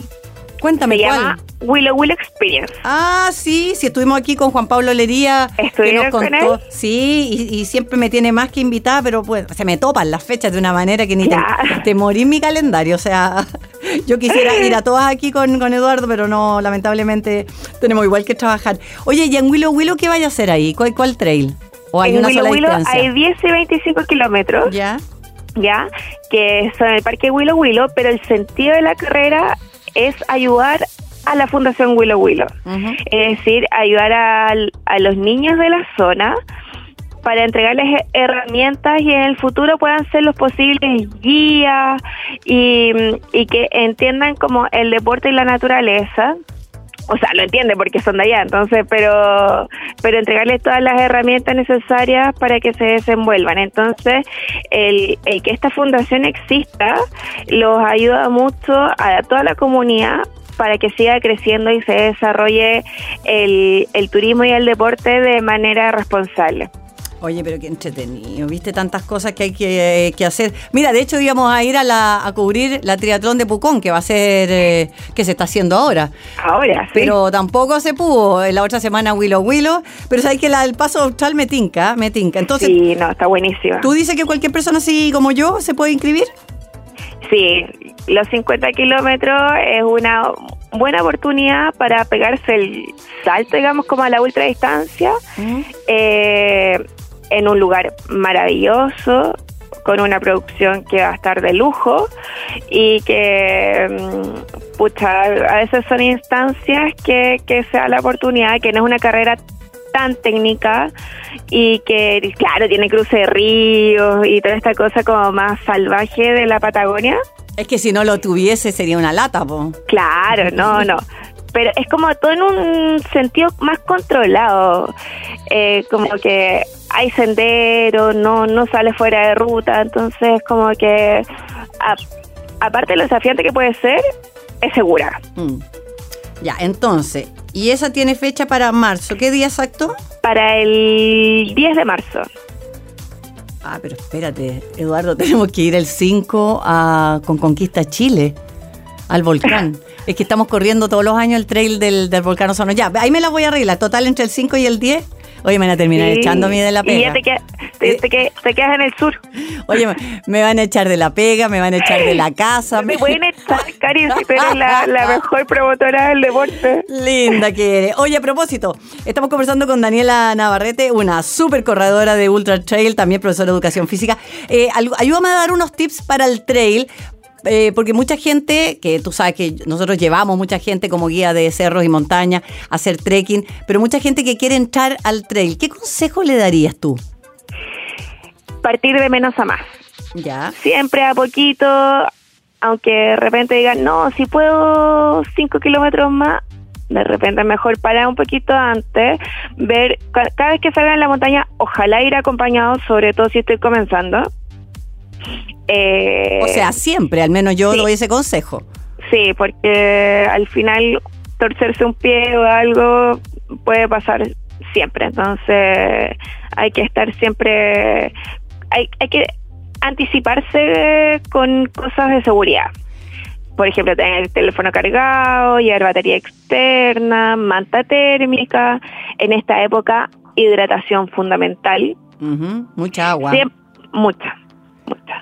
Cuéntame Se cuál. llama Willow Willow Experience. Ah, sí, sí, estuvimos aquí con Juan Pablo Lería, que ¿Estuvieron nos con contó. él? Sí, y, y siempre me tiene más que invitada, pero pues se me topan las fechas de una manera que ni te, te morí en mi calendario. O sea, yo quisiera ir a todas aquí con, con Eduardo, pero no, lamentablemente tenemos igual que trabajar. Oye, y en Willow Willow, ¿qué vaya a hacer ahí? ¿Cuál, cuál trail? ¿O hay en una Willow sola Willow distancia? hay 10 y 25 kilómetros, ¿Ya? ya, que son el Parque Willow Willow, pero el sentido de la carrera es ayudar a la Fundación Willow Willow. Es decir, ayudar al- a, los niños de la zona para entregarles he- herramientas y en el futuro puedan ser los posibles guías y, y que entiendan como el deporte y la naturaleza. O sea, lo entienden porque son de allá, entonces, pero, pero entregarles todas las herramientas necesarias para que se desenvuelvan. Entonces, el, el que esta fundación exista los ayuda mucho a toda la comunidad para que siga creciendo y se desarrolle el, el turismo y el deporte de manera responsable. Oye, pero qué entretenido, viste tantas cosas que hay que, que hacer. Mira, de hecho íbamos a ir a, la, a cubrir la triatlón de Pucón, que va a ser, eh, que se está haciendo ahora. Ahora, sí. Pero tampoco se pudo. En la otra semana Willow Willow. Pero sabes que la del paso austral me tinca, me tinca. Entonces, sí, no, está buenísima. ¿tú dices que cualquier persona así como yo se puede inscribir? Sí, los 50 kilómetros es una buena oportunidad para pegarse el salto, digamos, como a la ultradistancia, eh, en un lugar maravilloso, con una producción que va a estar de lujo y que, mm, pucha, a veces son instancias que, que se da la oportunidad, que no es una carrera tan técnica y que, claro, tiene cruce de ríos y toda esta cosa como más salvaje de la Patagonia. Es que si no lo tuviese sería una lata, po. Claro, no, no. Pero es como todo en un sentido más controlado. Eh, como que hay senderos, no, no sale fuera de ruta, entonces como que aparte de lo desafiante que puede ser, es segura. Mm. Ya, entonces, ¿y esa tiene fecha para marzo? ¿Qué día exacto? Para el 10 de marzo. Ah, pero espérate, Eduardo, tenemos que ir el 5 a, con Conquista Chile, al volcán. es que estamos corriendo todos los años el trail del, del volcán Osorno. Ya, ahí me la voy a arreglar. Total, entre el 5 y el 10 Oye, me van a terminar echándome de la pega. Y ya te, quedas en el sur. Oye, me van a echar de la pega, me van a echar de la casa. Me, pueden echar, Cari, si tú eres la, mejor promotora del deporte. Linda que eres. Oye, a propósito, estamos conversando con Daniela Navarrete, una súper corredora de Ultra Trail, también profesora de educación física. Eh, ayúdame a dar unos tips para el trail, eh, porque mucha gente, que tú sabes que nosotros llevamos mucha gente como guía de cerros y montañas a hacer trekking, pero mucha gente que quiere entrar al trail, ¿qué consejo le darías tú? Partir de menos a más. Ya. Siempre a poquito, aunque de repente digan, no, si puedo cinco kilómetros más, de repente mejor parar un poquito antes, ver, cada vez que salga en la montaña, ojalá ir acompañado, sobre todo si estoy comenzando, eh, o sea, siempre, al menos yo doy ese consejo. Sí, porque al final torcerse un pie o algo puede pasar siempre, entonces hay que estar siempre, hay, hay que anticiparse con cosas de seguridad. Por ejemplo, tener el teléfono cargado, llevar batería externa, manta térmica. En esta época, hidratación fundamental. mucha agua. mucha.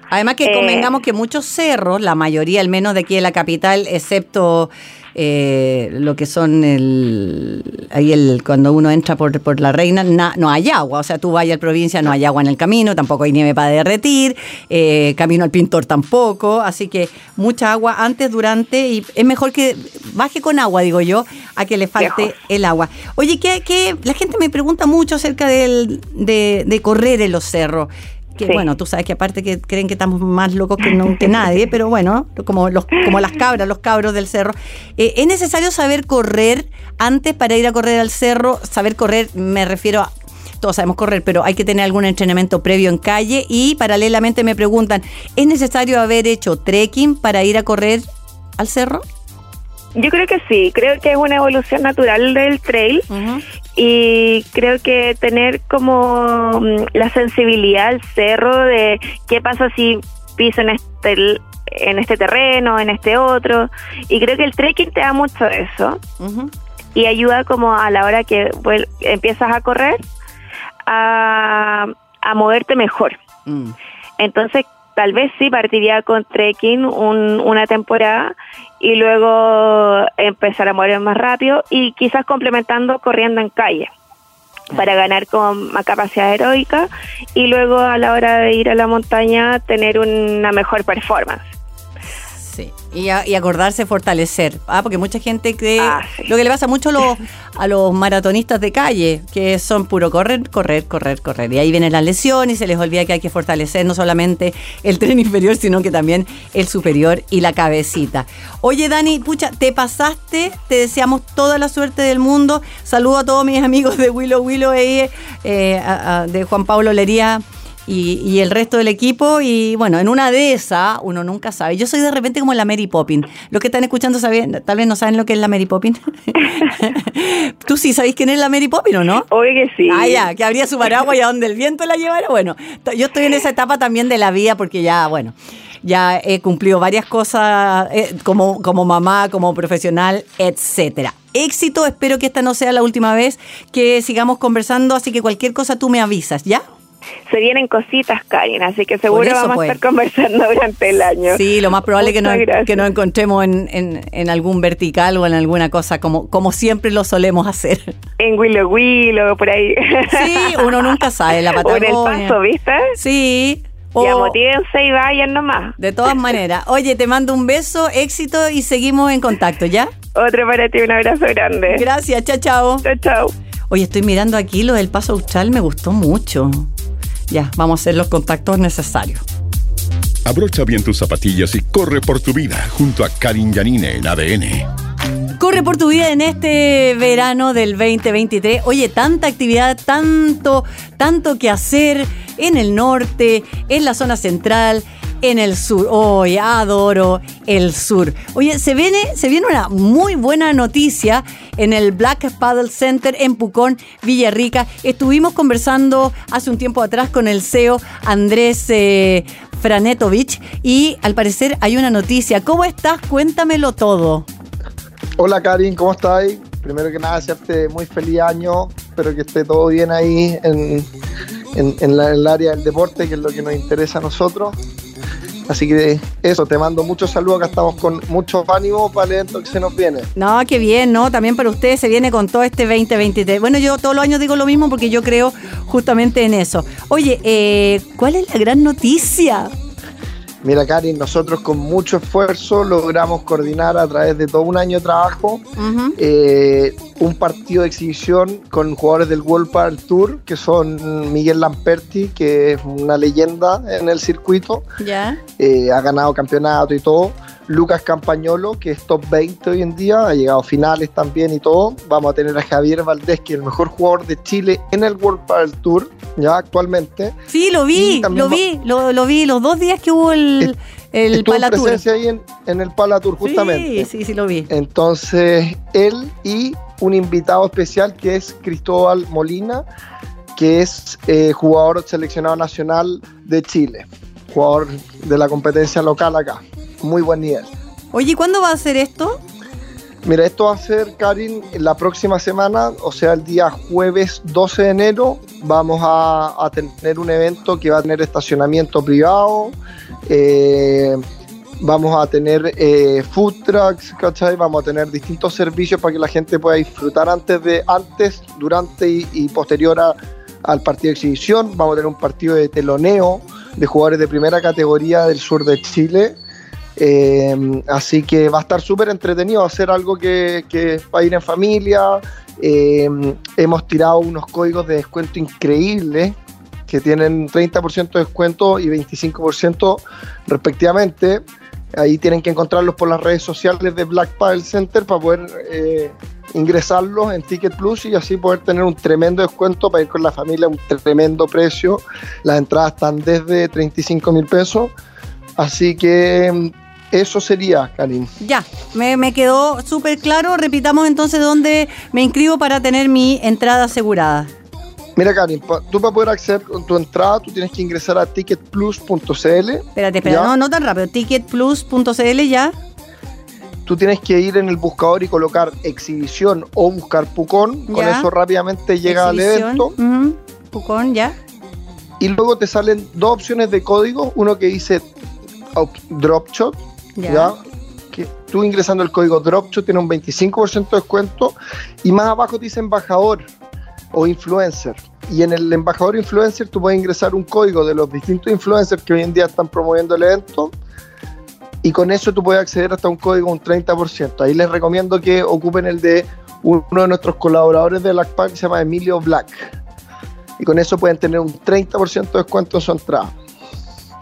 Además que convengamos eh, que muchos cerros, la mayoría al menos de aquí en la capital, excepto eh, lo que son el ahí el cuando uno entra por, por la reina no hay agua. O sea tú vayas a la provincia no hay agua en el camino tampoco hay nieve para derretir eh, camino al pintor tampoco. Así que mucha agua antes durante y es mejor que baje con agua digo yo a que le falte el agua. Oye que, la gente me pregunta mucho acerca del, de, de correr en los cerros que bueno, tú sabes que aparte que creen que estamos más locos que, no, que nadie, pero bueno, como, los, como las cabras, los cabros del cerro. Eh, ¿Es necesario saber correr antes para ir a correr al cerro? Saber correr, me refiero a todos sabemos correr, pero hay que tener algún entrenamiento previo en calle y paralelamente me preguntan, ¿es necesario haber hecho trekking para ir a correr al cerro? Yo creo que sí, creo que es una evolución natural del trail y creo que tener como mm, la sensibilidad al cerro de qué pasa si piso en este en este terreno, en este otro y creo que el trekking te da mucho de eso y ayuda como a la hora que empiezas a correr a, a moverte mejor. Mm. Entonces tal vez sí partiría con trekking una temporada y luego empezar a mover más rápido y quizás complementando corriendo en calle para ganar con más capacidad heroica y luego a la hora de ir a la montaña tener una mejor performance. Sí, y, acordarse fortalecer, ah, porque mucha gente cree, ah, lo que le pasa mucho a los, a los maratonistas de calle, que son puro correr, correr, correr, correr, y ahí viene la lesión y se les olvida que hay que fortalecer no solamente el tren inferior, sino que también el superior y la cabecita. Oye, Dani, pucha, te pasaste, te deseamos toda la suerte del mundo, saludo a todos mis amigos de Willow Willow, eh, de Juan Pablo Lería y, el resto del equipo. Y bueno, en una de esas, uno nunca sabe. Yo soy de repente como la Mary Poppins. Los que están escuchando saben, tal vez no saben lo que es la Mary Poppins. ¿Tú sí sabéis quién es la Mary Poppins o no? Oye, que sí. Ah, ya, que abría su paraguas y a donde el viento la llevara. Bueno, yo estoy en esa etapa también de la vida porque ya, bueno, ya he cumplido varias cosas eh, como, como mamá, como profesional, etcétera. Éxito, espero que esta no sea la última vez que sigamos conversando, así que cualquier cosa tú me avisas, ¿ya? Se vienen cositas, Karin, así que seguro vamos a estar conversando durante el año. Sí, lo más probable es que nos, que nos encontremos en, en, algún vertical o en alguna cosa, como, como siempre lo solemos hacer. En Willow Willow, por ahí. Sí, uno nunca sabe, la Patagonia. O en el paso, ¿viste? Sí. Ya motívense y vayan nomás. De todas maneras. Oye, te mando un beso, éxito y seguimos en contacto, ¿ya? Otro para ti, un abrazo grande. Gracias, chao, chao. Chao, chao. Oye, estoy mirando aquí lo del paso austral, me gustó mucho. Ya, vamos a hacer los contactos necesarios. Abrocha bien tus zapatillas y corre por tu vida junto a Karin Yanine en ADN. Corre por tu vida en este verano del 2023. Oye, tanta actividad, tanto, tanto que hacer en el norte, en la zona central, en el sur. Hoy adoro el sur. Oye, se viene, se viene una muy buena noticia en el Black Paddle Center en Pucón, Villarrica. Estuvimos conversando hace un tiempo atrás con el CEO Andrés eh, Franetovich y al parecer hay una noticia. ¿Cómo estás? Cuéntamelo todo. Hola Karin, ¿cómo estás? Primero que nada, desearte muy feliz año. Espero que esté todo bien ahí en, el área del deporte, que es lo que nos interesa a nosotros. Así que eso, te mando muchos saludos, acá estamos con mucho ánimo para el que se nos viene. No, qué bien, ¿no? También para ustedes se viene con todo este 2023. Bueno, yo todos los años digo lo mismo porque yo creo justamente en eso. Oye, eh, ¿cuál es la gran noticia? Mira, Karin, nosotros con mucho esfuerzo logramos coordinar a través de todo un año de trabajo eh, un partido de exhibición con jugadores del World Park Tour, que son Miguel Lamperti, que es una leyenda en el circuito, ¿Ya? Eh, ha ganado campeonato y todo. Lucas Campañolo, que es top 20 hoy en día, ha llegado a finales también y todo. Vamos a tener a Javier Valdés, que es el mejor jugador de Chile en el World Padel Tour, ya actualmente. Sí, lo vi, lo vi, lo, vi los dos días que hubo el, el presencia ahí en, el Palatur, justamente. Sí, sí, sí, lo vi. Entonces, él y un invitado especial que es Cristóbal Molina, que es eh, jugador seleccionado nacional de Chile, jugador de la competencia local acá muy buen nivel. Oye, ¿cuándo va a ser esto? Mira, esto va a ser, Karin, la próxima semana, o sea, el día jueves 12 de enero, vamos a, tener un evento que va a tener estacionamiento privado, eh, vamos a tener eh, food trucks, ¿cachai? Vamos a tener distintos servicios para que la gente pueda disfrutar antes, de, antes durante y, posterior al partido de exhibición. Vamos a tener un partido de teloneo de jugadores de primera categoría del sur de Chile eh, así que va a estar súper entretenido hacer algo que, va a ir en familia. Eh, hemos tirado unos códigos de descuento increíbles que tienen 30% de descuento y 25% respectivamente. Ahí tienen que encontrarlos por las redes sociales de Black Paddle Center para poder eh, ingresarlos en Ticket Plus y así poder tener un tremendo descuento para ir con la familia a un tremendo precio. Las entradas están desde 35 mil pesos. Así que eso sería, Karin. Ya, me, quedó súper claro. Repitamos entonces dónde me inscribo para tener mi entrada asegurada. Mira, Karin, tú para poder acceder con tu entrada, tú tienes que ingresar a ticketplus.cl. Espérate, espérate, no, no tan rápido. Ticketplus.cl ya. Tú tienes que ir en el buscador y colocar exhibición o buscar Pucón. Con eso rápidamente llega al evento. Pucón, ya. Y luego te salen dos opciones de código. Uno que dice Dropshot ¿ya? Que tú ingresando el código DROPCHO tiene un 25% de descuento y más abajo dice embajador o influencer. Y en el embajador influencer tú puedes ingresar un código de los distintos influencers que hoy en día están promoviendo el evento y con eso tú puedes acceder hasta un código un 30%. Ahí les recomiendo que ocupen el de uno de nuestros colaboradores de Blackpack que se llama Emilio Black. Y con eso pueden tener un 30% de descuento en su entrada.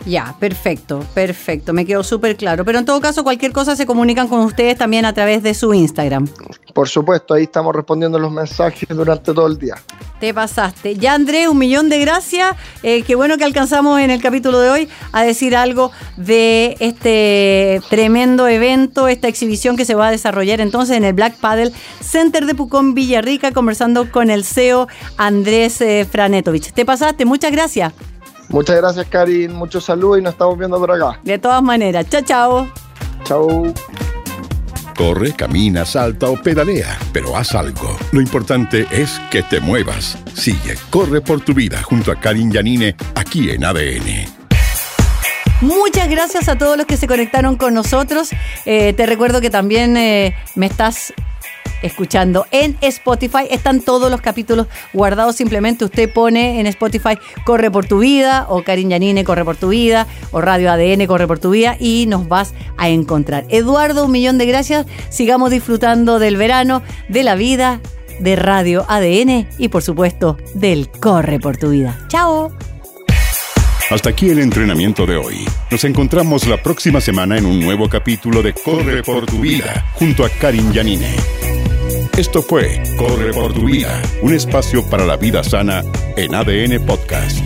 Ya, perfecto, perfecto, me quedó súper claro. Pero en todo caso, cualquier cosa se comunican con ustedes también a través de su Instagram. Por supuesto, ahí estamos respondiendo los mensajes durante todo el día. Te pasaste. Ya, Andrés, un millón de gracias. Eh, qué bueno que alcanzamos en el capítulo de hoy a decir algo de este tremendo evento, esta exhibición que se va a desarrollar entonces en el Black Paddle Center de Pucón, Villarrica, conversando con el CEO Andrés eh, Franetovich. Te pasaste, muchas gracias. Muchas gracias, Karin. Mucho saludos y nos estamos viendo por acá. De todas maneras. Chao, chao. Chao. Corre, camina, salta o pedalea, pero haz algo. Lo importante es que te muevas. Sigue, corre por tu vida junto a Karin Yanine aquí en ADN. Muchas gracias a todos los que se conectaron con nosotros. Eh, te recuerdo que también eh, me estás escuchando en Spotify. Están todos los capítulos guardados. Simplemente usted pone en Spotify Corre por tu vida o Karin Yanine Corre por tu vida o Radio ADN Corre por tu vida y nos vas a encontrar. Eduardo, un millón de gracias. Sigamos disfrutando del verano, de la vida, de Radio ADN y por supuesto del Corre por tu vida. Chao. Hasta aquí el entrenamiento de hoy. Nos encontramos la próxima semana en un nuevo capítulo de Corre por tu vida junto a Karin Yanine. Esto fue Corre por tu vida, un espacio para la vida sana en ADN Podcast.